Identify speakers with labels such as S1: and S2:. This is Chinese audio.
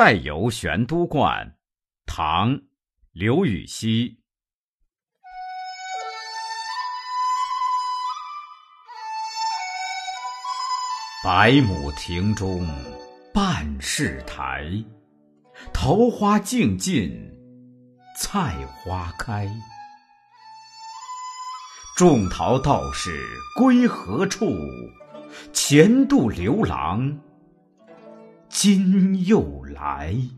S1: 再游玄都观，唐·刘禹锡。百亩庭中半是台，桃花径尽菜花开。种桃道士归何处？前度刘郎今又来。来。